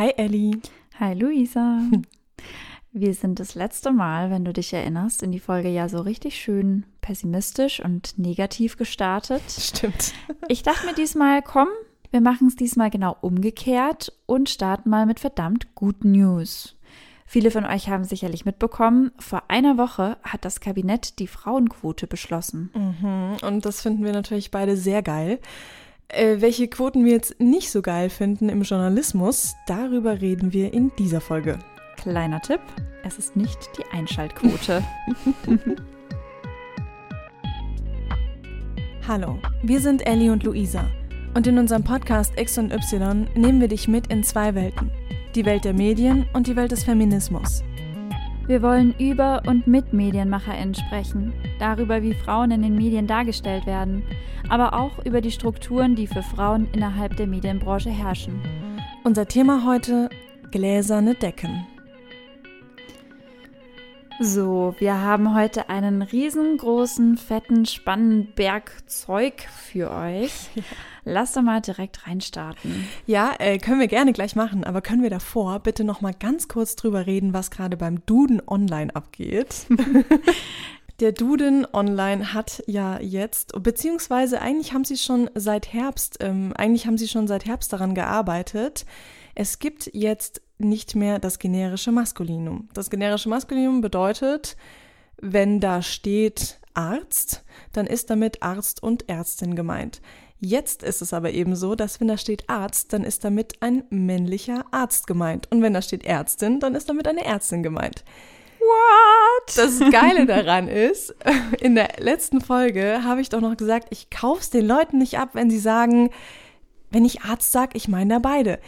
Hi Ellie. Hi Luisa. Wir sind das letzte Mal, wenn du dich erinnerst, in die Folge ja so richtig schön pessimistisch und negativ gestartet. Stimmt. Ich dachte mir diesmal, komm, wir machen es diesmal genau umgekehrt und starten mal mit verdammt guten News. Viele von euch haben sicherlich mitbekommen, vor einer Woche hat das Kabinett die Frauenquote beschlossen. Mhm. Und das finden wir natürlich beide sehr geil. Äh, welche Quoten wir jetzt nicht so geil finden im Journalismus, darüber reden wir in dieser Folge. Kleiner Tipp, es ist nicht die Einschaltquote. Hallo, wir sind Ellie und Luisa. Und in unserem Podcast X und Y nehmen wir dich mit in zwei Welten. Die Welt der Medien und die Welt des Feminismus. Wir wollen über und mit MedienmacherInnen sprechen, darüber, wie Frauen in den Medien dargestellt werden, aber auch über die Strukturen, die für Frauen innerhalb der Medienbranche herrschen. Unser Thema heute: gläserne Decken. So, wir haben heute einen riesengroßen, fetten, spannenden Berg Zeug für euch. Ja. Lass doch mal direkt reinstarten. Ja, äh, können wir gerne gleich machen, aber können wir davor bitte noch mal ganz kurz drüber reden, was gerade beim Duden Online abgeht? Der Duden Online hat ja jetzt, beziehungsweise eigentlich haben sie schon seit Herbst, ähm, eigentlich haben sie schon seit Herbst daran gearbeitet. Es gibt jetzt nicht mehr das generische Maskulinum. Das generische Maskulinum bedeutet, wenn da steht Arzt, dann ist damit Arzt und Ärztin gemeint. Jetzt ist es aber eben so, dass wenn da steht Arzt, dann ist damit ein männlicher Arzt gemeint. Und wenn da steht Ärztin, dann ist damit eine Ärztin gemeint. What? Das Geile daran ist, in der letzten Folge habe ich doch noch gesagt, ich kaufe es den Leuten nicht ab, wenn sie sagen, wenn ich Arzt sage, ich meine da beide.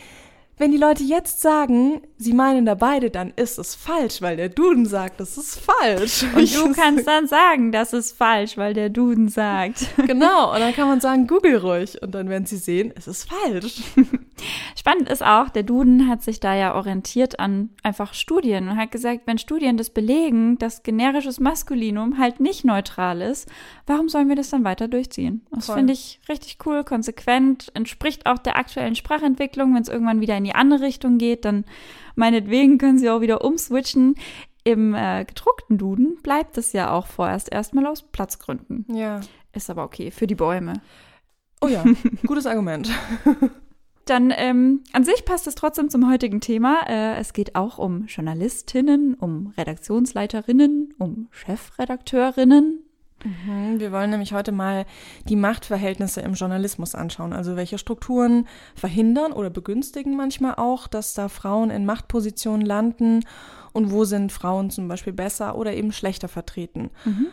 Wenn die Leute jetzt sagen, sie meinen da beide, dann ist es falsch, weil der Duden sagt, das ist falsch. Und du kannst dann sagen, das ist falsch, weil der Duden sagt. Genau, und dann kann man sagen, google ruhig. Und dann werden sie sehen, es ist falsch. Spannend ist auch, der Duden hat sich da ja orientiert an einfach Studien und hat gesagt, wenn Studien das belegen, dass generisches Maskulinum halt nicht neutral ist, warum sollen wir das dann weiter durchziehen? Das finde ich richtig cool, konsequent, entspricht auch der aktuellen Sprachentwicklung. Wenn es irgendwann wieder in die andere Richtung geht, dann meinetwegen können sie auch wieder umswitchen. Im äh, gedruckten Duden bleibt es ja auch vorerst erstmal aus Platzgründen. Ja. Ist aber okay für die Bäume. Oh ja, gutes Argument. Dann ähm, an sich passt es trotzdem zum heutigen Thema. Äh, es geht auch um Journalistinnen, um Redaktionsleiterinnen, um Chefredakteurinnen. Mhm, wir wollen nämlich heute mal die Machtverhältnisse im Journalismus anschauen. Also welche Strukturen verhindern oder begünstigen manchmal auch, dass da Frauen in Machtpositionen landen und wo sind Frauen zum Beispiel besser oder eben schlechter vertreten. Mhm.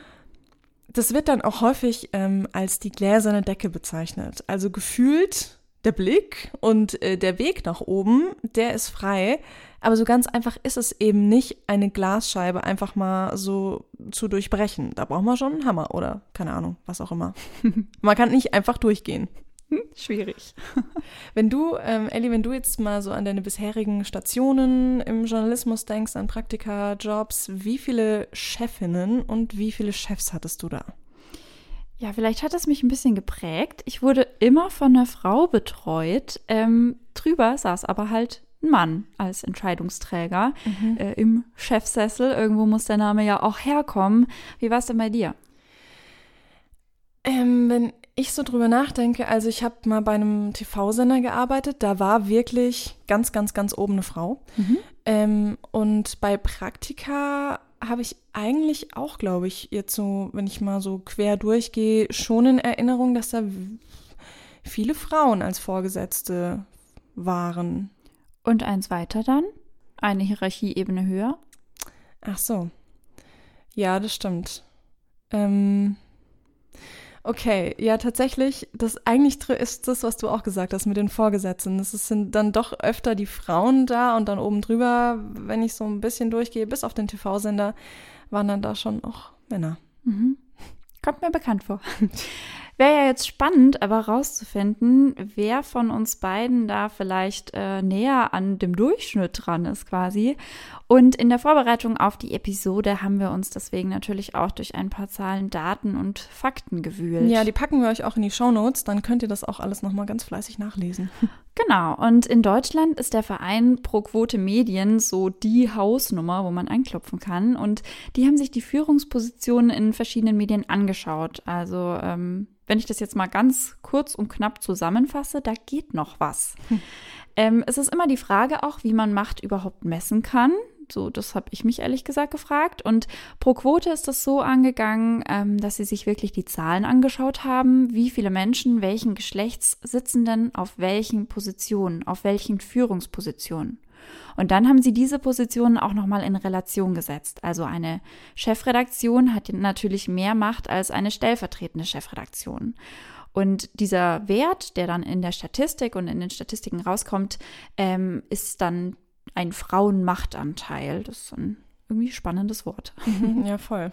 Das wird dann auch häufig ähm, als die gläserne Decke bezeichnet. Also gefühlt der Blick und äh, der Weg nach oben, der ist frei. Aber so ganz einfach ist es eben nicht, eine Glasscheibe einfach mal so zu durchbrechen. Da braucht man schon einen Hammer oder keine Ahnung, was auch immer. man kann nicht einfach durchgehen. Schwierig. Wenn du, ähm, Ellie, wenn du jetzt mal so an deine bisherigen Stationen im Journalismus denkst, an Praktika, Jobs, wie viele Chefinnen und wie viele Chefs hattest du da? Ja, vielleicht hat es mich ein bisschen geprägt. Ich wurde immer von einer Frau betreut. Ähm, drüber saß aber halt ein Mann als Entscheidungsträger mhm. äh, im Chefsessel. Irgendwo muss der Name ja auch herkommen. Wie war es denn bei dir? Ähm, wenn ich so drüber nachdenke, also ich habe mal bei einem TV-Sender gearbeitet, da war wirklich ganz, ganz, ganz oben eine Frau. Mhm. Ähm, und bei Praktika habe ich eigentlich auch, glaube ich, jetzt so, wenn ich mal so quer durchgehe, schon in Erinnerung, dass da viele Frauen als Vorgesetzte waren. Und eins weiter dann? Eine Hierarchieebene höher? Ach so. Ja, das stimmt. Ähm, Okay, ja, tatsächlich, das eigentlich ist das, was du auch gesagt hast mit den Vorgesetzten. Es sind dann doch öfter die Frauen da und dann oben drüber, wenn ich so ein bisschen durchgehe, bis auf den TV-Sender, waren dann da schon auch Männer. Mhm. Kommt mir bekannt vor. Wäre ja jetzt spannend, aber rauszufinden, wer von uns beiden da vielleicht äh, näher an dem Durchschnitt dran ist quasi. Und in der Vorbereitung auf die Episode haben wir uns deswegen natürlich auch durch ein paar Zahlen, Daten und Fakten gewühlt. Ja, die packen wir euch auch in die Show Notes, dann könnt ihr das auch alles nochmal ganz fleißig nachlesen. Genau, und in Deutschland ist der Verein Pro Quote Medien so die Hausnummer, wo man anklopfen kann. Und die haben sich die Führungspositionen in verschiedenen Medien angeschaut. Also, ähm, wenn ich das jetzt mal ganz kurz und knapp zusammenfasse, da geht noch was. Hm. Ähm, es ist immer die Frage auch, wie man Macht überhaupt messen kann. So, das habe ich mich ehrlich gesagt gefragt. Und pro Quote ist das so angegangen, ähm, dass sie sich wirklich die Zahlen angeschaut haben, wie viele Menschen welchen Geschlechts sitzen denn auf welchen Positionen, auf welchen Führungspositionen. Und dann haben sie diese Positionen auch nochmal in Relation gesetzt. Also eine Chefredaktion hat natürlich mehr Macht als eine stellvertretende Chefredaktion. Und dieser Wert, der dann in der Statistik und in den Statistiken rauskommt, ähm, ist dann ein Frauenmachtanteil. Das ist ein irgendwie spannendes Wort. Ja, voll.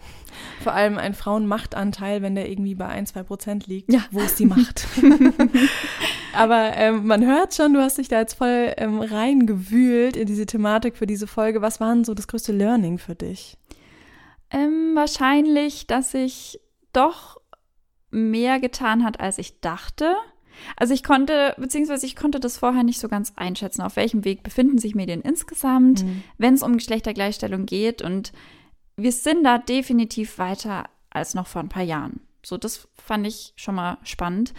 Vor allem ein Frauenmachtanteil, wenn der irgendwie bei ein, zwei Prozent liegt. Ja. Wo ist die Macht? Aber ähm, man hört schon, du hast dich da jetzt voll ähm, reingewühlt in diese Thematik für diese Folge. Was war denn so das größte Learning für dich? Ähm, wahrscheinlich, dass sich doch mehr getan hat, als ich dachte. Also ich konnte, beziehungsweise ich konnte das vorher nicht so ganz einschätzen, auf welchem Weg befinden sich Medien insgesamt, mhm. wenn es um Geschlechtergleichstellung geht. Und wir sind da definitiv weiter als noch vor ein paar Jahren. So, das fand ich schon mal spannend.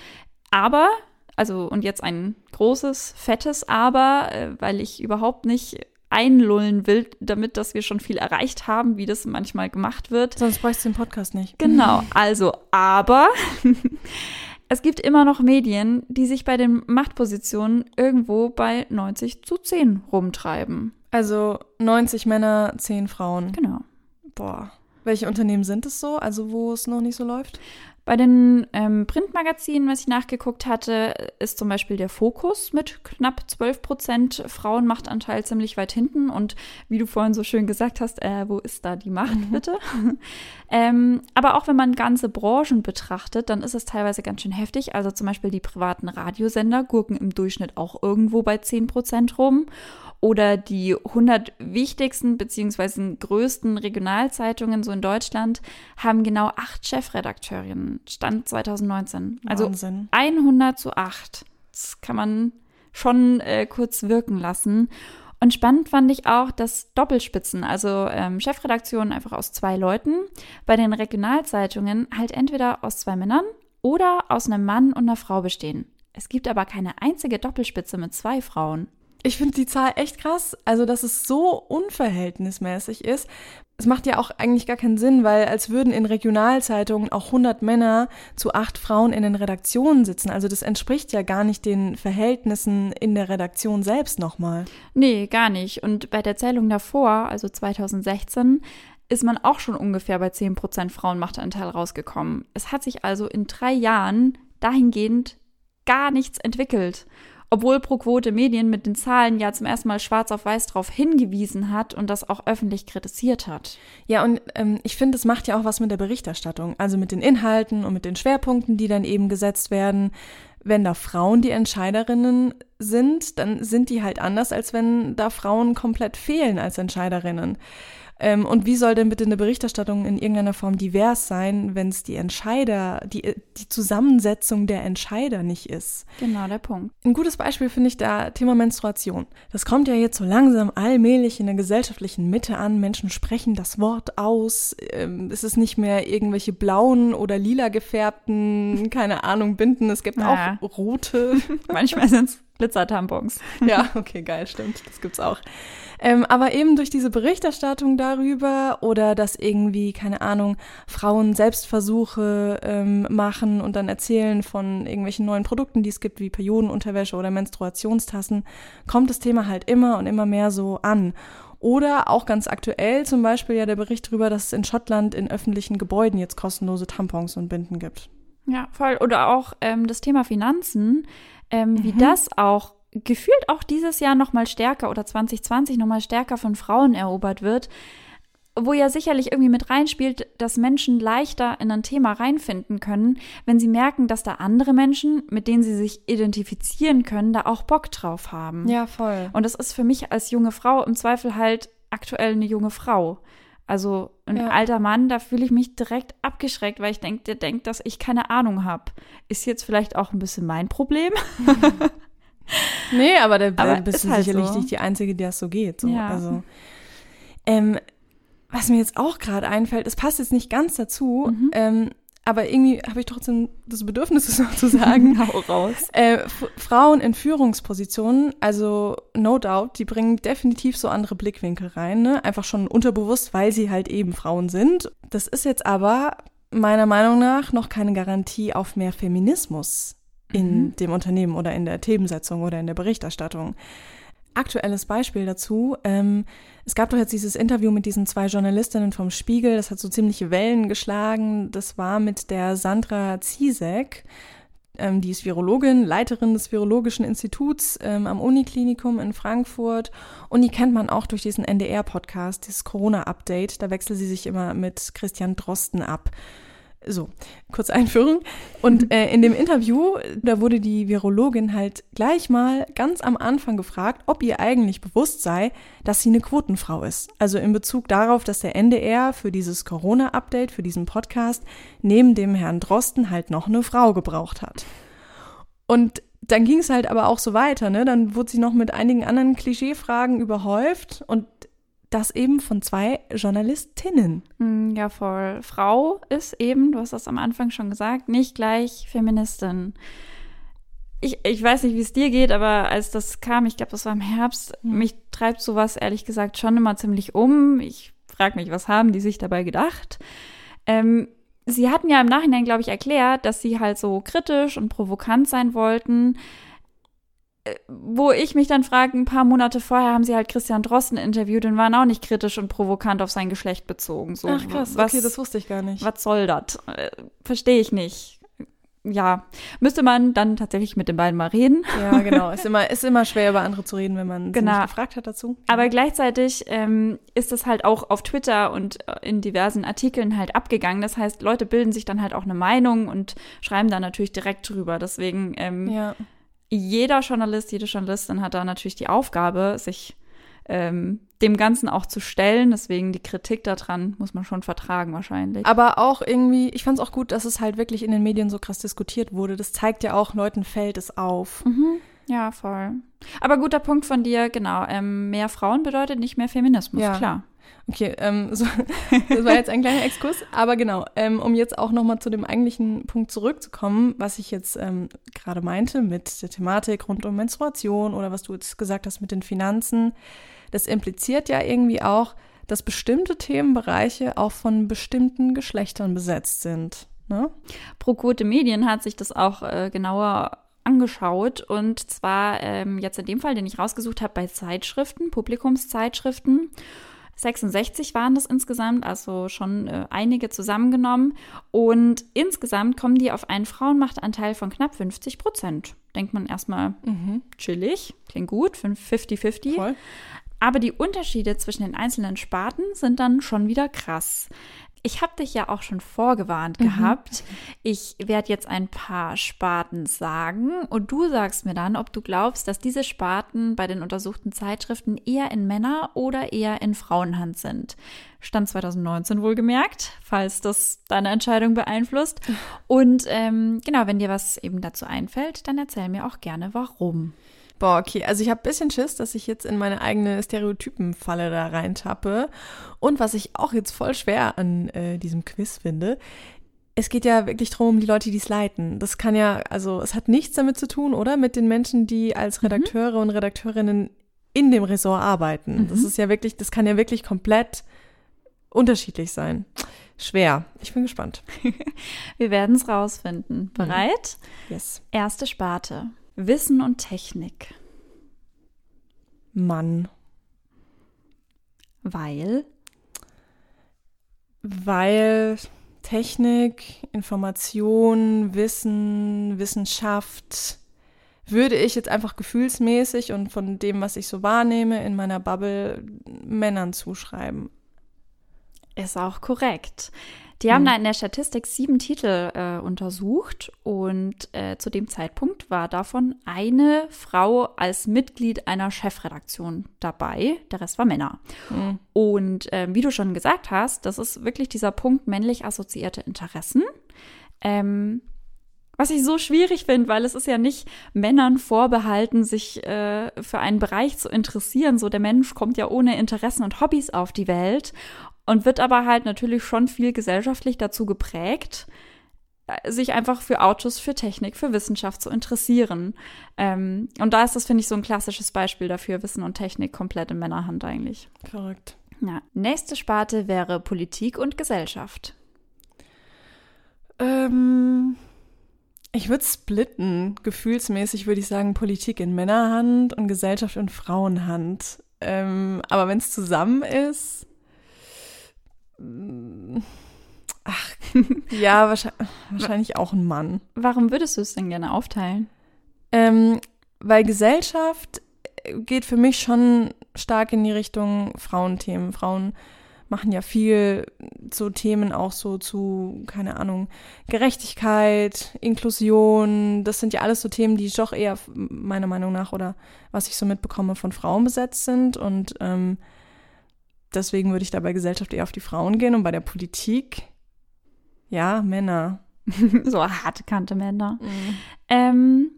Aber, also, und jetzt ein großes, fettes Aber, äh, weil ich überhaupt nicht einlullen will, damit, dass wir schon viel erreicht haben, wie das manchmal gemacht wird. Sonst bräuchst du den Podcast nicht. Genau, also aber es gibt immer noch Medien, die sich bei den Machtpositionen irgendwo bei 90 zu 10 rumtreiben. Also 90 Männer, 10 Frauen. Genau. Boah. Welche Unternehmen sind es so, also wo es noch nicht so läuft? Bei den ähm, Printmagazinen, was ich nachgeguckt hatte, ist zum Beispiel der Fokus mit knapp 12 Prozent Frauenmachtanteil ziemlich weit hinten. Und wie du vorhin so schön gesagt hast, äh, wo ist da die Macht mhm. bitte? ähm, aber auch wenn man ganze Branchen betrachtet, dann ist es teilweise ganz schön heftig. Also zum Beispiel die privaten Radiosender gurken im Durchschnitt auch irgendwo bei 10 Prozent rum oder die 100 wichtigsten bzw. größten Regionalzeitungen so in Deutschland haben genau acht Chefredakteurinnen. Stand 2019. Also Wahnsinn. 100 zu 8. Das kann man schon äh, kurz wirken lassen. Und spannend fand ich auch, dass Doppelspitzen, also ähm, Chefredaktionen einfach aus zwei Leuten, bei den Regionalzeitungen halt entweder aus zwei Männern oder aus einem Mann und einer Frau bestehen. Es gibt aber keine einzige Doppelspitze mit zwei Frauen. Ich finde die Zahl echt krass, also dass es so unverhältnismäßig ist. Es macht ja auch eigentlich gar keinen Sinn, weil als würden in Regionalzeitungen auch 100 Männer zu acht Frauen in den Redaktionen sitzen. Also das entspricht ja gar nicht den Verhältnissen in der Redaktion selbst nochmal. Nee, gar nicht. Und bei der Zählung davor, also 2016, ist man auch schon ungefähr bei 10% Frauenmachtanteil rausgekommen. Es hat sich also in drei Jahren dahingehend gar nichts entwickelt obwohl ProQuote Medien mit den Zahlen ja zum ersten Mal schwarz auf weiß darauf hingewiesen hat und das auch öffentlich kritisiert hat. Ja, und ähm, ich finde, es macht ja auch was mit der Berichterstattung, also mit den Inhalten und mit den Schwerpunkten, die dann eben gesetzt werden. Wenn da Frauen die Entscheiderinnen sind, dann sind die halt anders, als wenn da Frauen komplett fehlen als Entscheiderinnen. Ähm, und wie soll denn bitte eine Berichterstattung in irgendeiner Form divers sein, wenn es die Entscheider, die, die Zusammensetzung der Entscheider nicht ist? Genau, der Punkt. Ein gutes Beispiel finde ich da Thema Menstruation. Das kommt ja jetzt so langsam allmählich in der gesellschaftlichen Mitte an. Menschen sprechen das Wort aus. Ähm, es ist nicht mehr irgendwelche blauen oder lila gefärbten, keine Ahnung, Binden. Es gibt ja. auch rote. Manchmal sind es Glitzertampons. ja, okay, geil, stimmt. Das gibt's auch. Ähm, aber eben durch diese Berichterstattung darüber oder dass irgendwie, keine Ahnung, Frauen Selbstversuche ähm, machen und dann erzählen von irgendwelchen neuen Produkten, die es gibt, wie Periodenunterwäsche oder Menstruationstassen, kommt das Thema halt immer und immer mehr so an. Oder auch ganz aktuell zum Beispiel ja der Bericht darüber, dass es in Schottland in öffentlichen Gebäuden jetzt kostenlose Tampons und Binden gibt. Ja, voll. Oder auch ähm, das Thema Finanzen, ähm, mhm. wie das auch gefühlt auch dieses Jahr noch mal stärker oder 2020 noch mal stärker von Frauen erobert wird, wo ja sicherlich irgendwie mit reinspielt, dass Menschen leichter in ein Thema reinfinden können, wenn sie merken, dass da andere Menschen, mit denen sie sich identifizieren können, da auch Bock drauf haben. Ja, voll. Und das ist für mich als junge Frau im Zweifel halt aktuell eine junge Frau. Also ein ja. alter Mann, da fühle ich mich direkt abgeschreckt, weil ich denke, der denkt, dass ich keine Ahnung habe. Ist jetzt vielleicht auch ein bisschen mein Problem. nee, aber da Aber bist ist du halt sicherlich so. nicht die Einzige, der es so geht. So. Ja. Also, ähm, was mir jetzt auch gerade einfällt, es passt jetzt nicht ganz dazu, Mhm. ähm, aber irgendwie habe ich trotzdem das Bedürfnis, es noch zu sagen. Hau raus. Äh, Frauen in Führungspositionen, also no doubt, die bringen definitiv so andere Blickwinkel rein, ne? einfach schon unterbewusst, weil sie halt eben Frauen sind. Das ist jetzt aber meiner Meinung nach noch keine Garantie auf mehr Feminismus in Mhm. dem Unternehmen oder in der Themensetzung oder in der Berichterstattung. Aktuelles Beispiel dazu. Ähm, es gab doch jetzt dieses Interview mit diesen zwei Journalistinnen vom Spiegel. Das hat so ziemliche Wellen geschlagen. Das war mit der Sandra Ziesek. Ähm, die ist Virologin, Leiterin des Virologischen Instituts ähm, am Uniklinikum in Frankfurt. Und die kennt man auch durch diesen NDR-Podcast, dieses Corona-Update. Da wechselt sie sich immer mit Christian Drosten ab. So, kurze Einführung. Und äh, in dem Interview, da wurde die Virologin halt gleich mal ganz am Anfang gefragt, ob ihr eigentlich bewusst sei, dass sie eine Quotenfrau ist. Also in Bezug darauf, dass der NDR für dieses Corona-Update, für diesen Podcast, neben dem Herrn Drosten halt noch eine Frau gebraucht hat. Und dann ging es halt aber auch so weiter, ne? Dann wurde sie noch mit einigen anderen Klischeefragen überhäuft und das eben von zwei Journalistinnen. Mm, Ja, voll. Frau ist eben, du hast das am Anfang schon gesagt, nicht gleich Feministin. Ich, ich weiß nicht, wie es dir geht, aber als das kam, ich glaube, das war im Herbst, mich treibt sowas ehrlich gesagt schon immer ziemlich um. Ich frage mich, was haben die sich dabei gedacht? Ähm, sie hatten ja im Nachhinein, glaube ich, erklärt, dass sie halt so kritisch und provokant sein wollten. Wo ich mich dann frage, ein paar Monate vorher haben sie halt Christian Drosten interviewt und waren auch nicht kritisch und provokant auf sein Geschlecht bezogen. So, Ach krass, was, okay, das wusste ich gar nicht. was soll das? Äh, Verstehe ich nicht. Ja, müsste man dann tatsächlich mit den beiden mal reden. Ja, genau. Ist immer, ist immer schwer, über andere zu reden, wenn man Genau. sie nicht gefragt hat dazu. Aber gleichzeitig ähm, ist das halt auch auf Twitter und äh, in diversen Artikeln halt abgegangen. Das heißt, Leute bilden sich dann halt auch eine Meinung und schreiben da natürlich direkt drüber. Deswegen ähm, ja. Jeder Journalist, jede Journalistin hat da natürlich die Aufgabe, sich ähm, dem Ganzen auch zu stellen. Deswegen die Kritik daran muss man schon vertragen wahrscheinlich. Aber auch irgendwie, ich fand es auch gut, dass es halt wirklich in den Medien so krass diskutiert wurde. Das zeigt ja auch, Leuten fällt es auf. Mhm. Ja, voll. Aber guter Punkt von dir, genau. Ähm, mehr Frauen bedeutet nicht mehr Feminismus, Ja. klar. Okay, ähm, so, das war jetzt ein kleiner Exkurs, aber genau, ähm, um jetzt auch nochmal zu dem eigentlichen Punkt zurückzukommen, was ich jetzt ähm, gerade meinte mit der Thematik rund um Menstruation oder was du jetzt gesagt hast mit den Finanzen, das impliziert ja irgendwie auch, dass bestimmte Themenbereiche auch von bestimmten Geschlechtern besetzt sind. Ne? Pro Quote Medien hat sich das auch äh, genauer angeschaut und zwar ähm, jetzt in dem Fall, den ich rausgesucht habe, bei Zeitschriften, Publikumszeitschriften. 66 waren das insgesamt, also schon äh, einige zusammengenommen. Und insgesamt kommen die auf einen Frauenmachtanteil von knapp 50 Prozent. Denkt man erstmal Mhm. chillig, klingt gut, 50-50. Voll. Aber die Unterschiede zwischen den einzelnen Sparten sind dann schon wieder krass. Ich habe dich ja auch schon vorgewarnt gehabt. Ich werde jetzt ein paar Sparten sagen und du sagst mir dann, ob du glaubst, dass diese Sparten bei den untersuchten Zeitschriften eher in Männer- oder eher in Frauenhand sind. Stand 2019 wohlgemerkt, falls das deine Entscheidung beeinflusst. Und ähm, genau, wenn dir was eben dazu einfällt, dann erzähl mir auch gerne, warum. Boah, okay. Also ich habe ein bisschen Schiss, dass ich jetzt in meine eigene Stereotypenfalle da reintappe. Und was ich auch jetzt voll schwer an äh, diesem Quiz finde, es geht ja wirklich darum, die Leute, die es leiten. Das kann ja, also es hat nichts damit zu tun, oder? Mit den Menschen, die als Redakteure und Redakteurinnen in dem Ressort arbeiten. Das ist ja wirklich, das kann ja wirklich komplett unterschiedlich sein. Schwer. Ich bin gespannt. Wir werden es rausfinden. Bereit? Yes. Erste Sparte. Wissen und Technik. Mann. Weil. Weil Technik, Information, Wissen, Wissenschaft würde ich jetzt einfach gefühlsmäßig und von dem, was ich so wahrnehme in meiner Bubble, Männern zuschreiben. Ist auch korrekt. Die haben da in der Statistik sieben Titel äh, untersucht und äh, zu dem Zeitpunkt war davon eine Frau als Mitglied einer Chefredaktion dabei. Der Rest war Männer. Und ähm, wie du schon gesagt hast, das ist wirklich dieser Punkt männlich assoziierte Interessen. Ähm, Was ich so schwierig finde, weil es ist ja nicht Männern vorbehalten, sich äh, für einen Bereich zu interessieren. So der Mensch kommt ja ohne Interessen und Hobbys auf die Welt und wird aber halt natürlich schon viel gesellschaftlich dazu geprägt, äh, sich einfach für Autos, für Technik, für Wissenschaft zu interessieren. Ähm, und da ist das, finde ich, so ein klassisches Beispiel dafür, Wissen und Technik komplett in Männerhand eigentlich. Korrekt. Ja. Nächste Sparte wäre Politik und Gesellschaft. Ähm, ich würde splitten. Gefühlsmäßig würde ich sagen, Politik in Männerhand und Gesellschaft in Frauenhand. Ähm, aber wenn es zusammen ist. Ach, ja, wahrscheinlich, wahrscheinlich auch ein Mann. Warum würdest du es denn gerne aufteilen? Ähm, weil Gesellschaft geht für mich schon stark in die Richtung Frauenthemen. Frauen machen ja viel so Themen auch so zu, keine Ahnung, Gerechtigkeit, Inklusion. Das sind ja alles so Themen, die doch eher meiner Meinung nach oder was ich so mitbekomme von Frauen besetzt sind. Und ähm, deswegen würde ich da bei Gesellschaft eher auf die Frauen gehen und bei der Politik, ja, Männer. so harte Kante Männer. Ähm,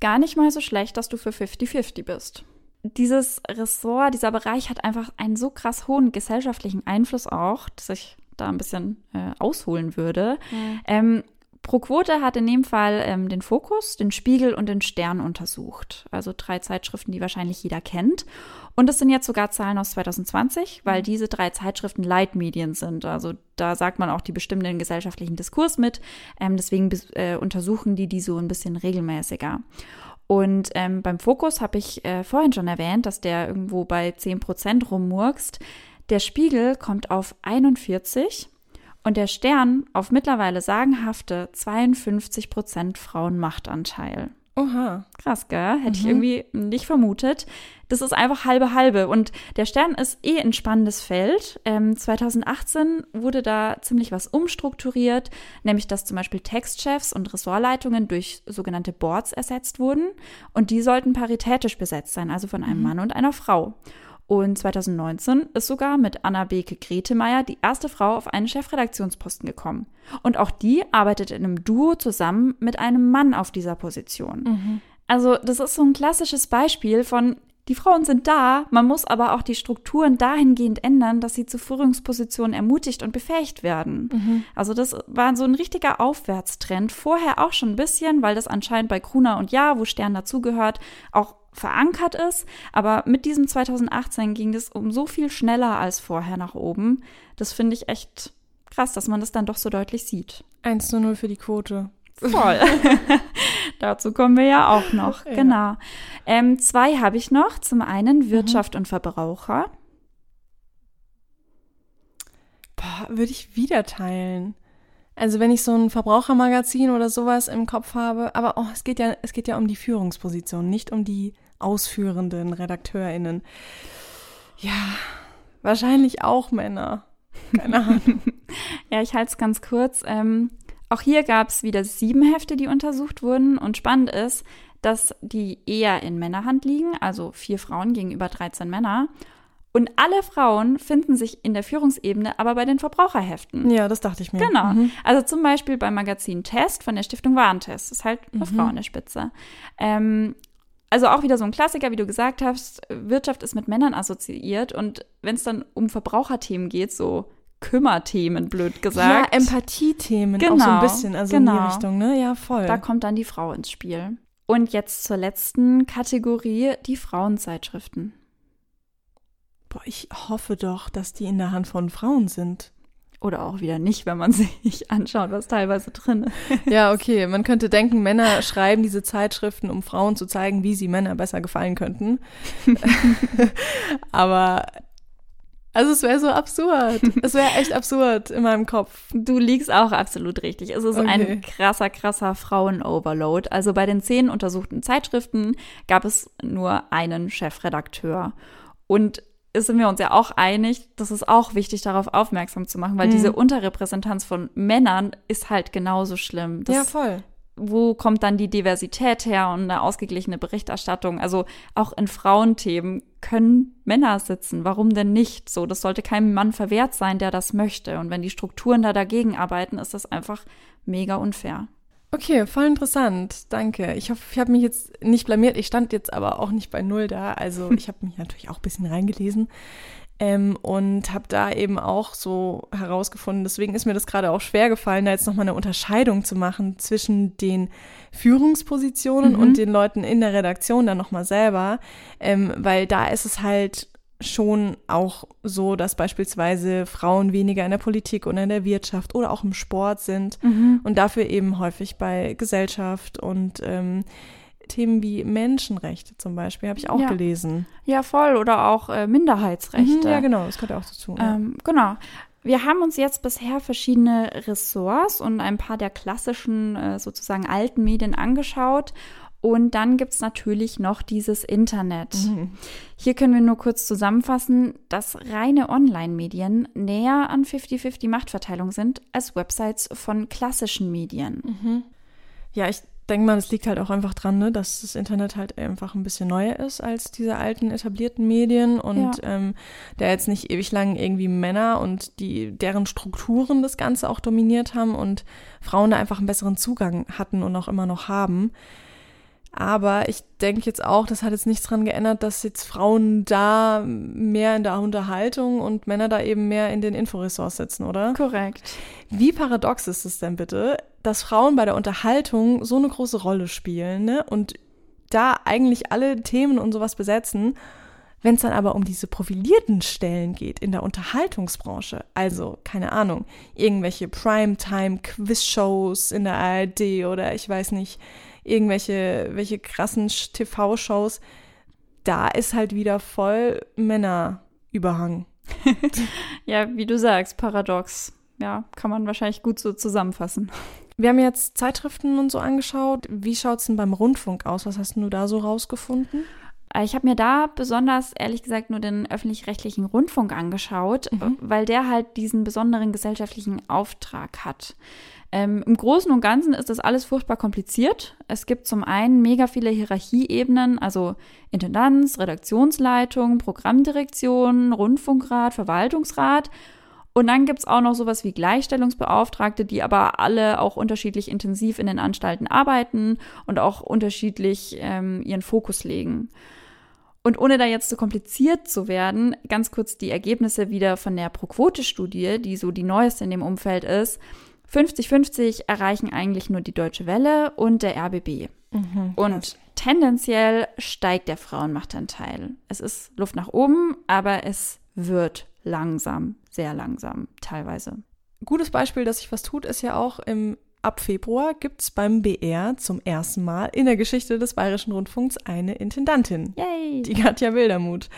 gar nicht mal so schlecht, dass du für 50-50 bist. Dieses Ressort, dieser Bereich hat einfach einen so krass hohen gesellschaftlichen Einfluss auch, dass ich da ein bisschen äh, ausholen würde. Ähm, Pro Quote hat in dem Fall ähm, den Fokus, den Spiegel und den Stern untersucht. Also drei Zeitschriften, die wahrscheinlich jeder kennt. Und das sind jetzt sogar Zahlen aus 2020, weil diese drei Zeitschriften Leitmedien sind. Also da sagt man auch, die bestimmen den gesellschaftlichen Diskurs mit. Ähm, deswegen äh, untersuchen die die so ein bisschen regelmäßiger. Und ähm, beim Fokus habe ich äh, vorhin schon erwähnt, dass der irgendwo bei 10% rummurkst. Der Spiegel kommt auf 41 und der Stern auf mittlerweile sagenhafte 52% Frauenmachtanteil. Oha. Krass, gell? Hätte ich irgendwie nicht vermutet. Das ist einfach halbe halbe. Und der Stern ist eh ein spannendes Feld. Ähm, 2018 wurde da ziemlich was umstrukturiert, nämlich dass zum Beispiel Textchefs und Ressortleitungen durch sogenannte Boards ersetzt wurden. Und die sollten paritätisch besetzt sein, also von einem Mann und einer Frau. Und 2019 ist sogar mit Anna Beke Gretemeyer die erste Frau auf einen Chefredaktionsposten gekommen. Und auch die arbeitet in einem Duo zusammen mit einem Mann auf dieser Position. Also das ist so ein klassisches Beispiel von, die Frauen sind da, man muss aber auch die Strukturen dahingehend ändern, dass sie zu Führungspositionen ermutigt und befähigt werden. Also das war so ein richtiger Aufwärtstrend. Vorher auch schon ein bisschen, weil das anscheinend bei Gruner und Ja, wo Stern dazugehört, auch verankert ist. Aber mit diesem 2018 ging das um so viel schneller als vorher nach oben. Das finde ich echt krass, dass man das dann doch so deutlich sieht. 1 zu 0 für die Quote. Voll. Dazu kommen wir ja auch noch. Ja. Genau. Ähm, zwei habe ich noch. Zum einen Wirtschaft und Verbraucher. Boah, würde ich wieder teilen. Also wenn ich so ein Verbrauchermagazin oder sowas im Kopf habe, aber oh, es geht ja, es geht ja um die Führungsposition, nicht um die ausführenden RedakteurInnen. Ja, wahrscheinlich auch Männer. Keine Ahnung. Ja, ich halte es ganz kurz. Ähm, auch hier gab es wieder sieben Hefte, die untersucht wurden. Und spannend ist, dass die eher in Männerhand liegen, also vier Frauen gegenüber 13 Männer. Und alle Frauen finden sich in der Führungsebene, aber bei den Verbraucherheften. Ja, das dachte ich mir. Genau. Mhm. Also zum Beispiel beim Magazin Test von der Stiftung Warentest. Ist halt eine Frau an der Spitze. Ähm, also auch wieder so ein Klassiker, wie du gesagt hast. Wirtschaft ist mit Männern assoziiert. Und wenn es dann um Verbraucherthemen geht, so Kümmerthemen, blöd Ja, gesagt. Empathiethemen auch so Genau, ein bisschen, also in die genau. Richtung, ne? Ja, voll. Da kommt dann die Frau ins Spiel. Und jetzt zur letzten Kategorie, die Frauenzeitschriften. Boah, ich hoffe doch, dass die in der Hand von Frauen sind. Oder auch wieder nicht, wenn man sich anschaut, was teilweise drin ist. Ja, okay. Man könnte denken, Männer schreiben diese Zeitschriften, um Frauen zu zeigen, wie sie Männer besser gefallen könnten. Aber also es wäre so absurd. Es wäre echt absurd in meinem Kopf. Du liegst auch absolut richtig. Es ist Okay. ein krasser, krasser Frauen-Overload. Also bei den zehn untersuchten Zeitschriften gab es nur einen Chefredakteur. Und es sind wir uns ja auch einig, das ist auch wichtig, darauf aufmerksam zu machen, weil Mhm. diese Unterrepräsentanz von Männern ist halt genauso schlimm. Das, ja, voll. Wo kommt dann die Diversität her und eine ausgeglichene Berichterstattung? Also auch in Frauenthemen können Männer sitzen. Warum denn nicht? So, das sollte keinem Mann verwehrt sein, der das möchte. Und wenn die Strukturen da dagegen arbeiten, ist das einfach mega unfair. Okay, voll interessant. Danke. Ich hoffe, ich habe mich jetzt nicht blamiert. Ich stand jetzt aber auch nicht bei Null da. Also ich habe mich natürlich auch ein bisschen reingelesen. Ähm, und habe da eben auch so herausgefunden, deswegen ist mir das gerade auch schwer gefallen, da jetzt nochmal eine Unterscheidung zu machen zwischen den Führungspositionen mhm. und den Leuten in der Redaktion dann nochmal selber, ähm, weil da ist es halt schon auch so, dass beispielsweise Frauen weniger in der Politik oder in der Wirtschaft oder auch im Sport sind mhm. und dafür eben häufig bei Gesellschaft und ähm, Themen wie Menschenrechte zum Beispiel, habe ich auch ja. gelesen. Ja, voll. Oder auch äh, Minderheitsrechte. Mhm, ja, genau, das gehört auch dazu. Ähm, genau. Wir haben uns jetzt bisher verschiedene Ressorts und ein paar der klassischen, äh, sozusagen alten Medien angeschaut. Und dann gibt es natürlich noch dieses Internet. Mhm. Hier können wir nur kurz zusammenfassen, dass reine Online-Medien näher an 50-50 Machtverteilung sind als Websites von klassischen Medien. Mhm. Ja, ich denke mal, das liegt halt auch einfach dran, ne, dass das Internet halt einfach ein bisschen neuer ist als diese alten etablierten Medien und ja. ähm, der jetzt nicht ewig lang irgendwie Männer und die deren Strukturen das Ganze auch dominiert haben und Frauen da einfach einen besseren Zugang hatten und auch immer noch haben. Aber ich denke jetzt auch, das hat jetzt nichts daran geändert, dass jetzt Frauen da mehr in der Unterhaltung und Männer da eben mehr in den Inforessorts sitzen, oder? Korrekt. Wie paradox ist es denn bitte, dass Frauen bei der Unterhaltung so eine große Rolle spielen ne? und da eigentlich alle Themen und sowas besetzen, wenn es dann aber um diese profilierten Stellen geht in der Unterhaltungsbranche, also keine Ahnung, irgendwelche Primetime-Quiz-Shows in der ARD oder ich weiß nicht, irgendwelche welche krassen TV-Shows, da ist halt wieder voll Männerüberhang. ja, wie du sagst, paradox. Ja, kann man wahrscheinlich gut so zusammenfassen. Wir haben jetzt Zeitschriften und so angeschaut. Wie schaut es denn beim Rundfunk aus? Was hast du da so rausgefunden? Äh, ich habe mir da besonders, ehrlich gesagt, nur den öffentlich-rechtlichen Rundfunk angeschaut, mhm. weil der halt diesen besonderen gesellschaftlichen Auftrag hat. Ähm, Im Großen und Ganzen ist das alles furchtbar kompliziert. Es gibt zum einen mega viele Hierarchieebenen, also Intendanz, Redaktionsleitung, Programmdirektion, Rundfunkrat, Verwaltungsrat. Und dann gibt es auch noch sowas wie Gleichstellungsbeauftragte, die aber alle auch unterschiedlich intensiv in den Anstalten arbeiten und auch unterschiedlich ähm, ihren Fokus legen. Und ohne da jetzt zu so kompliziert zu werden, ganz kurz die Ergebnisse wieder von der Pro-Quote-Studie, die so die neueste in dem Umfeld ist. 50-50 erreichen eigentlich nur die Deutsche Welle und der RBB. Mhm, und tendenziell steigt der Frauenmachtanteil. Es ist Luft nach oben, aber es wird langsam, sehr langsam teilweise. Gutes Beispiel, dass sich was tut, ist ja auch im Ab Februar gibt es beim BR zum ersten Mal in der Geschichte des Bayerischen Rundfunks eine Intendantin. Yay! Die Katja Wildermuth.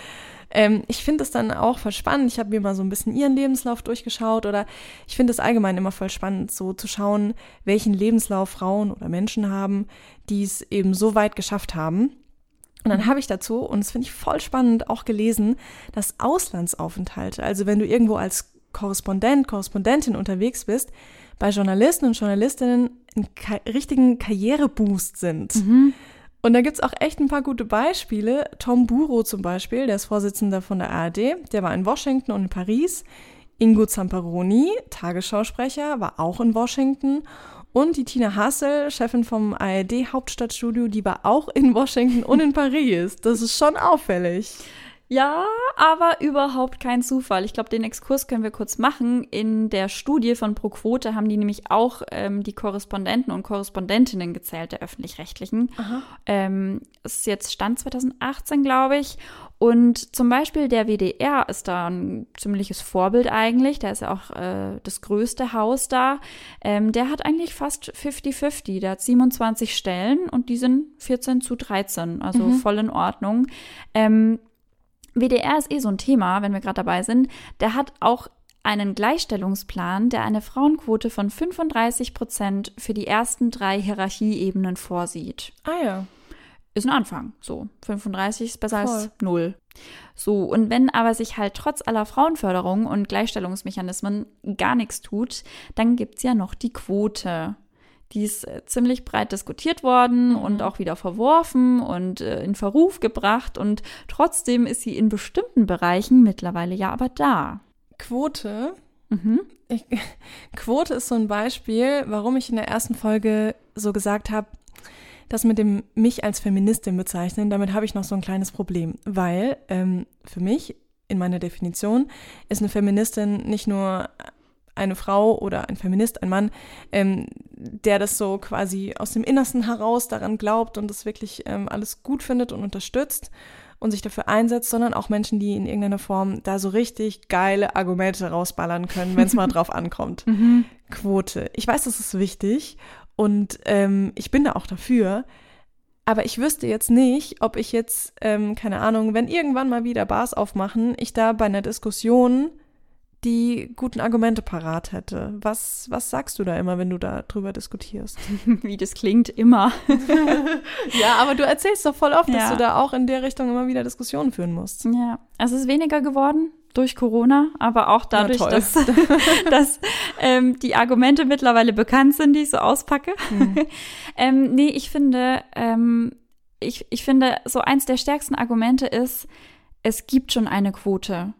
Ähm, ich finde es dann auch voll spannend. Ich habe mir mal so ein bisschen ihren Lebenslauf durchgeschaut oder ich finde es allgemein immer voll spannend, so zu schauen, welchen Lebenslauf Frauen oder Menschen haben, die es eben so weit geschafft haben. Und dann habe ich dazu, und das finde ich voll spannend, auch gelesen, dass Auslandsaufenthalte, also wenn du irgendwo als Korrespondent, Korrespondentin unterwegs bist, bei Journalisten und Journalistinnen einen richtigen Karriereboost sind. Mhm. Und da gibt es auch echt ein paar gute Beispiele. Tom Buro zum Beispiel, der ist Vorsitzender von der ARD, der war in Washington und in Paris. Ingo Zamperoni, Tagesschausprecher, war auch in Washington. Und die Tina Hassel, Chefin vom ARD Hauptstadtstudio, die war auch in Washington und in Paris. Das ist schon auffällig. Ja, aber überhaupt kein Zufall. Ich glaube, den Exkurs können wir kurz machen. In der Studie von ProQuote haben die nämlich auch ähm, die Korrespondenten und Korrespondentinnen gezählt, der öffentlich-rechtlichen. Ähm, ist jetzt Stand 2018, glaube ich. Und zum Beispiel der WDR ist da ein ziemliches Vorbild eigentlich. Der ist ja auch äh, das größte Haus da. Ähm, der hat eigentlich fast 50-50. Der hat 27 Stellen und die sind 14 zu 13, also mhm. voll in Ordnung. Ähm, WDR ist eh so ein Thema, wenn wir gerade dabei sind. Der hat auch einen Gleichstellungsplan, der eine Frauenquote von 35 Prozent für die ersten drei Hierarchieebenen vorsieht. Ah ja. Ist ein Anfang. So, 35 ist besser Voll. als null. So, und wenn aber sich halt trotz aller Frauenförderung und Gleichstellungsmechanismen gar nichts tut, dann gibt es ja noch die Quote. Die ist äh, ziemlich breit diskutiert worden mhm. und auch wieder verworfen und äh, in Verruf gebracht. Und trotzdem ist sie in bestimmten Bereichen mittlerweile ja aber da. Quote Mhm. Ich, Quote ist so ein Beispiel, warum ich in der ersten Folge so gesagt habe, das mit dem mich als Feministin bezeichnen, damit habe ich noch so ein kleines Problem, weil ähm, für mich in meiner Definition ist eine Feministin nicht nur eine Frau oder ein Feminist, ein Mann, ähm, der das so quasi aus dem Innersten heraus daran glaubt und das wirklich ähm, alles gut findet und unterstützt und sich dafür einsetzt, sondern auch Menschen, die in irgendeiner Form da so richtig geile Argumente rausballern können, wenn es mal drauf ankommt. Mhm. Quote. Ich weiß, das ist wichtig und ähm, ich bin da auch dafür. Aber ich wüsste jetzt nicht, ob ich jetzt, ähm, keine Ahnung, wenn irgendwann mal wieder Bars aufmachen, ich da bei einer Diskussion die guten Argumente parat hätte. Was, was sagst du da immer, wenn du da drüber diskutierst? Wie das klingt, immer. ja, aber du erzählst doch voll oft, ja. dass du da auch in der Richtung immer wieder Diskussionen führen musst. Ja, es ist weniger geworden durch Corona, aber auch dadurch, dass, dass ähm, die Argumente mittlerweile bekannt sind, die ich so auspacke. Mhm. ähm, nee, ich finde, ähm, ich, ich finde, so eins der stärksten Argumente ist, es gibt schon eine Quote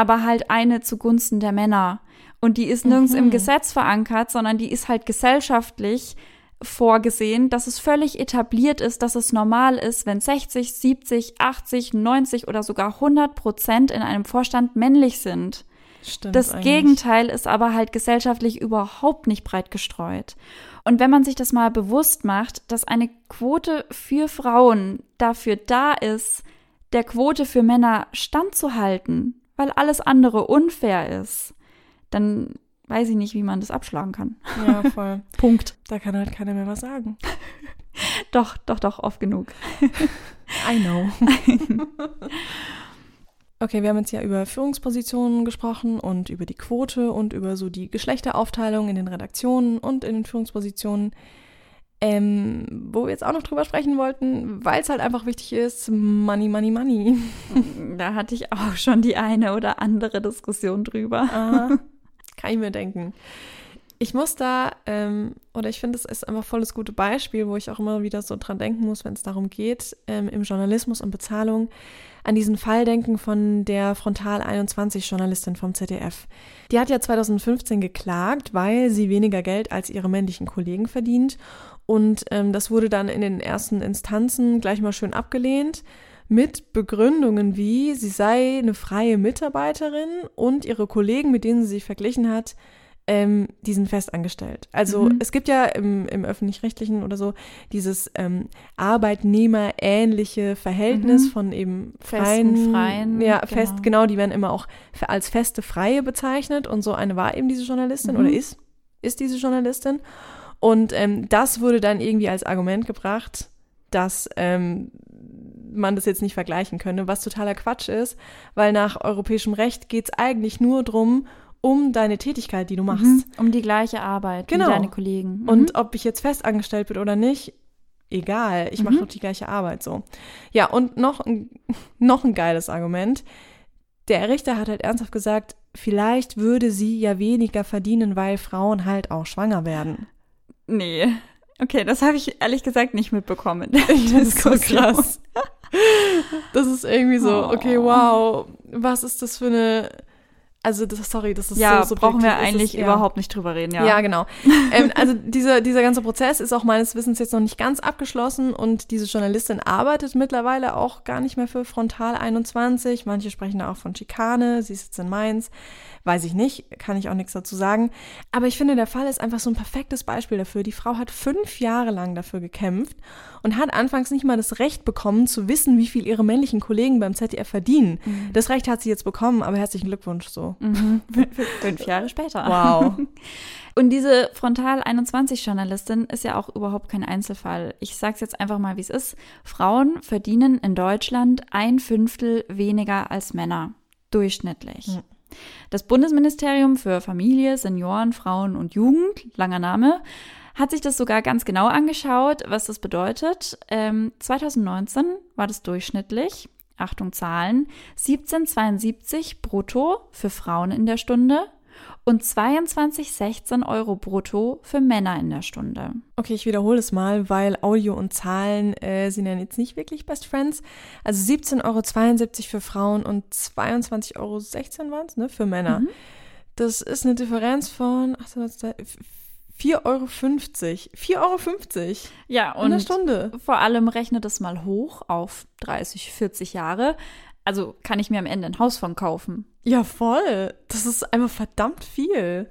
aber halt eine zugunsten der Männer. Und die ist nirgends mhm. im Gesetz verankert, sondern die ist halt gesellschaftlich vorgesehen, dass es völlig etabliert ist, dass es normal ist, wenn 60, 70, 80, 90 oder sogar 100 Prozent in einem Vorstand männlich sind. Stimmt das eigentlich. Gegenteil ist aber halt gesellschaftlich überhaupt nicht breit gestreut. Und wenn man sich das mal bewusst macht, dass eine Quote für Frauen dafür da ist, der Quote für Männer standzuhalten, weil alles andere unfair ist, dann weiß ich nicht, wie man das abschlagen kann. Ja, voll. Punkt. Da kann halt keiner mehr was sagen. doch, doch, doch, oft genug. I know. Okay, wir haben jetzt ja über Führungspositionen gesprochen und über die Quote und über so die Geschlechteraufteilung in den Redaktionen und in den Führungspositionen. Ähm, wo wir jetzt auch noch drüber sprechen wollten, weil es halt einfach wichtig ist, Money, Money, Money. Da hatte ich auch schon die eine oder andere Diskussion drüber. Kann ich mir denken. Ich muss da, ähm, oder ich finde, es ist einfach voll das gute Beispiel, wo ich auch immer wieder so dran denken muss, wenn es darum geht, ähm, im Journalismus und Bezahlung, an diesen Fall denken von der Frontal 21 Journalistin vom ZDF. Die hat ja 2015 geklagt, weil sie weniger Geld als ihre männlichen Kollegen verdient und ähm, das wurde dann in den ersten Instanzen gleich mal schön abgelehnt mit Begründungen wie, sie sei eine freie Mitarbeiterin und ihre Kollegen, mit denen sie sich verglichen hat, ähm, die sind festangestellt. Also mhm. es gibt ja im, im öffentlich-rechtlichen oder so dieses ähm, arbeitnehmerähnliche Verhältnis mhm. von eben freien, Festen, freien ja, genau. fest, genau, die werden immer auch als feste Freie bezeichnet und so eine war eben diese Journalistin mhm. oder ist, ist diese Journalistin. Und ähm, das wurde dann irgendwie als Argument gebracht, dass ähm, man das jetzt nicht vergleichen könne, was totaler Quatsch ist, weil nach europäischem Recht geht es eigentlich nur drum, um deine Tätigkeit, die du machst. Mhm, um die gleiche Arbeit genau. wie deine Kollegen. Mhm. Und ob ich jetzt festangestellt bin oder nicht, egal, ich mache mhm. doch die gleiche Arbeit so. Ja, und noch, noch ein geiles Argument. Der Richter hat halt ernsthaft gesagt, vielleicht würde sie ja weniger verdienen, weil Frauen halt auch schwanger werden. Nee. Okay, das habe ich ehrlich gesagt nicht mitbekommen. Das ist so krass. Das ist irgendwie so, okay, wow, was ist das für eine also, das, sorry, das ist ja, so brauchen wir eigentlich ist, überhaupt nicht drüber reden, ja. Ja, genau. ähm, also, dieser, dieser ganze Prozess ist auch meines Wissens jetzt noch nicht ganz abgeschlossen und diese Journalistin arbeitet mittlerweile auch gar nicht mehr für Frontal 21. Manche sprechen da auch von Schikane. Sie ist jetzt in Mainz. Weiß ich nicht, kann ich auch nichts dazu sagen. Aber ich finde, der Fall ist einfach so ein perfektes Beispiel dafür. Die Frau hat fünf Jahre lang dafür gekämpft und hat anfangs nicht mal das Recht bekommen, zu wissen, wie viel ihre männlichen Kollegen beim ZDF verdienen. Mhm. Das Recht hat sie jetzt bekommen, aber herzlichen Glückwunsch so. Mhm. Fünf Jahre später. Wow. Und diese Frontal 21 Journalistin ist ja auch überhaupt kein Einzelfall. Ich sage es jetzt einfach mal, wie es ist. Frauen verdienen in Deutschland ein Fünftel weniger als Männer. Durchschnittlich. Mhm. Das Bundesministerium für Familie, Senioren, Frauen und Jugend, langer Name, hat sich das sogar ganz genau angeschaut, was das bedeutet. Ähm, 2019 war das durchschnittlich, Achtung Zahlen, 17,72 brutto für Frauen in der Stunde und 22,16 Euro brutto für Männer in der Stunde. Okay, ich wiederhole es mal, weil Audio und Zahlen äh, sind ja jetzt nicht wirklich Best Friends. Also 17,72 Euro für Frauen und 22,16 Euro waren es, ne, für Männer. Mhm. Das ist eine Differenz von 4,50 Euro. 4,50 Euro. Ja, und In einer Stunde. vor allem rechnet es mal hoch auf 30, 40 Jahre. Also kann ich mir am Ende ein Haus von kaufen. Ja, voll. Das ist einfach verdammt viel.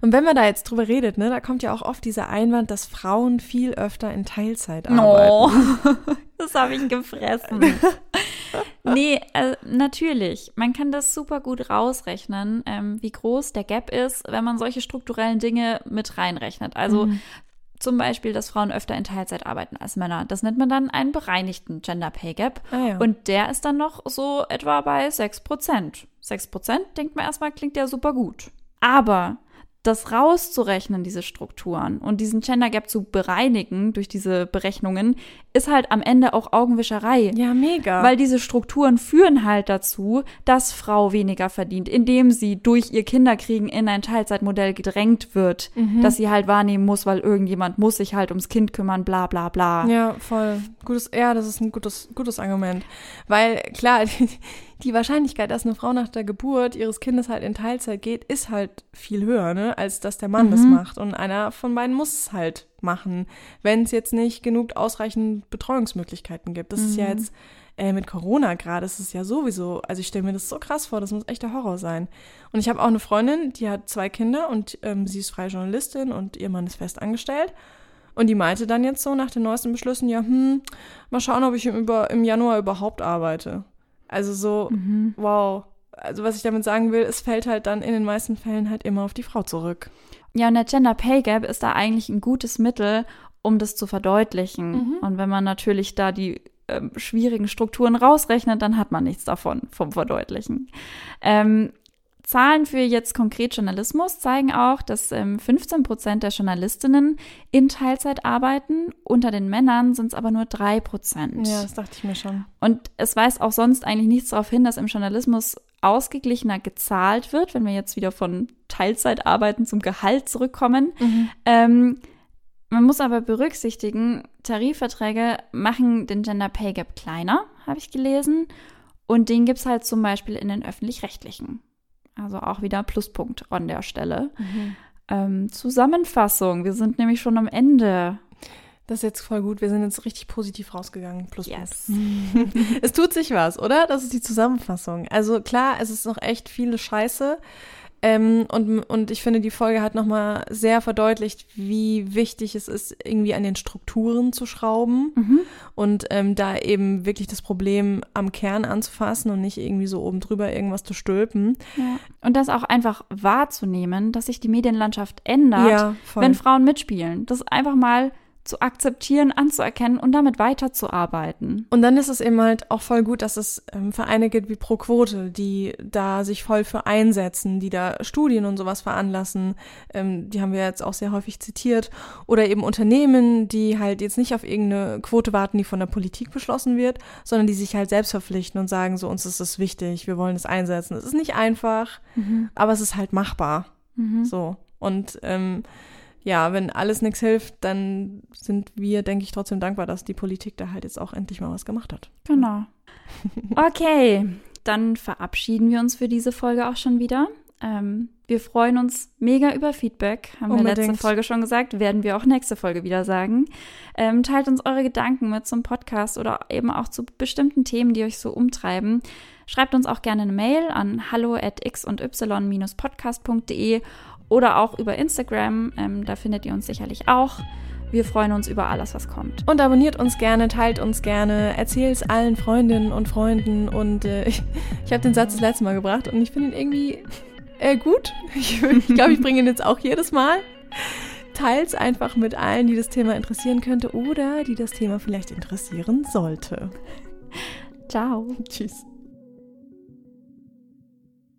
Und wenn man da jetzt drüber redet, ne, da kommt ja auch oft dieser Einwand, dass Frauen viel öfter in Teilzeit arbeiten. Oh, das habe ich gefressen. nee, äh, natürlich. Man kann das super gut rausrechnen, ähm, wie groß der Gap ist, wenn man solche strukturellen Dinge mit reinrechnet. Also Mhm. Zum Beispiel, dass Frauen öfter in Teilzeit arbeiten als Männer. Das nennt man dann einen bereinigten Gender Pay Gap. Ah, ja. Und der ist dann noch so etwa bei 6 Prozent. 6 Prozent, denkt man erstmal, klingt ja super gut. Aber das rauszurechnen, diese Strukturen und diesen Gender Gap zu bereinigen durch diese Berechnungen, ist halt am Ende auch Augenwischerei. ja, mega. Weil diese Strukturen führen halt dazu, dass Frau weniger verdient, indem sie durch ihr Kinderkriegen in ein Teilzeitmodell gedrängt wird, Mhm. dass sie halt wahrnehmen muss, weil irgendjemand muss sich halt ums Kind kümmern, bla bla bla. Ja, voll. Gutes, ja, das ist ein gutes, gutes Argument. Weil, klar, die, Wahrscheinlichkeit, dass eine Frau nach der Geburt ihres Kindes halt in Teilzeit geht, ist halt viel höher, ne, als dass der Mann das Mhm. macht. Und einer von beiden muss es halt machen, wenn es jetzt nicht genug ausreichend Betreuungsmöglichkeiten gibt. Das ist ja Mhm. jetzt äh, mit Corona gerade, ist es ja sowieso, also ich stelle mir das so krass vor, das muss echt der Horror sein. Und ich habe auch eine Freundin, die hat zwei Kinder und ähm, sie ist freie Journalistin und ihr Mann ist fest angestellt. Und die meinte dann jetzt so nach den neuesten Beschlüssen, ja, hm, mal schauen, ob ich im, über, im Januar überhaupt arbeite. Also so, Mhm. wow. Also was ich damit sagen will, es fällt halt dann in den meisten Fällen halt immer auf die Frau zurück. Ja, und der Gender Pay Gap ist da eigentlich ein gutes Mittel, um das zu verdeutlichen. Mhm. Und wenn man natürlich da die ähm, schwierigen Strukturen rausrechnet, dann hat man nichts davon vom Verdeutlichen. Ähm, Zahlen für jetzt konkret Journalismus zeigen auch, dass ähm, 15 Prozent der Journalistinnen in Teilzeit arbeiten. Unter den Männern sind es aber nur drei Prozent. Ja, das dachte ich mir schon. Und es weist auch sonst eigentlich nichts darauf hin, dass im Journalismus ausgeglichener gezahlt wird, wenn wir jetzt wieder von Teilzeitarbeiten zum Gehalt zurückkommen. Ähm, man muss aber berücksichtigen, Tarifverträge machen den Gender Pay Gap kleiner, habe ich gelesen. Und den gibt es halt zum Beispiel in den öffentlich-rechtlichen. Also auch wieder Pluspunkt an der Stelle. Ähm, Zusammenfassung, wir sind nämlich schon am Ende. Das ist jetzt voll gut. Wir sind jetzt richtig positiv rausgegangen. Plus Yes. Es tut sich was, oder? Das ist die Zusammenfassung. Also klar, es ist noch echt viele Scheiße. Ähm, und, und ich finde, die Folge hat nochmal sehr verdeutlicht, wie wichtig es ist, irgendwie an den Strukturen zu schrauben Mhm. und ähm, da eben wirklich das Problem am Kern anzufassen und nicht irgendwie so oben drüber irgendwas zu stülpen. Ja. Und das auch einfach wahrzunehmen, dass sich die Medienlandschaft ändert, voll. wenn Frauen mitspielen. Das einfach mal zu akzeptieren, anzuerkennen und damit weiterzuarbeiten. Und dann ist es eben halt auch voll gut, dass es ähm, Vereine gibt wie Pro Quote, die da sich voll für einsetzen, die da Studien und sowas veranlassen. Ähm, die haben wir jetzt auch sehr häufig zitiert. Oder eben Unternehmen, die halt jetzt nicht auf irgendeine Quote warten, die von der Politik beschlossen wird, sondern die sich halt selbst verpflichten und sagen, so uns ist das wichtig, wir wollen es einsetzen. Es ist nicht einfach, aber es ist halt machbar. Mhm. So. Und ähm, ja, wenn alles nichts hilft, dann sind wir, denke ich, trotzdem dankbar, dass die Politik da halt jetzt auch endlich mal was gemacht hat. Genau. Okay, dann verabschieden wir uns für diese Folge auch schon wieder. Ähm, wir freuen uns mega über Feedback, haben wir letzte Unbedingt. Folge schon gesagt, werden wir auch nächste Folge wieder sagen. Ähm, teilt uns eure Gedanken mit zum Podcast oder eben auch zu bestimmten Themen, die euch so umtreiben. Schreibt uns auch gerne eine Mail an hallo at x und y-podcast.de oder auch über Instagram. Ähm, da findet ihr uns sicherlich auch. Wir freuen uns über alles, was kommt. Und abonniert uns gerne, teilt uns gerne, erzählt es allen Freundinnen und Freunden. Und äh, ich, ich habe den Satz das letzte Mal gebracht und ich finde ihn irgendwie äh, gut. Ich, ich glaube, ich bringe ihn jetzt auch jedes Mal. Teils einfach mit allen, die das Thema interessieren könnte oder die das Thema vielleicht interessieren sollte. Ciao. Tschüss.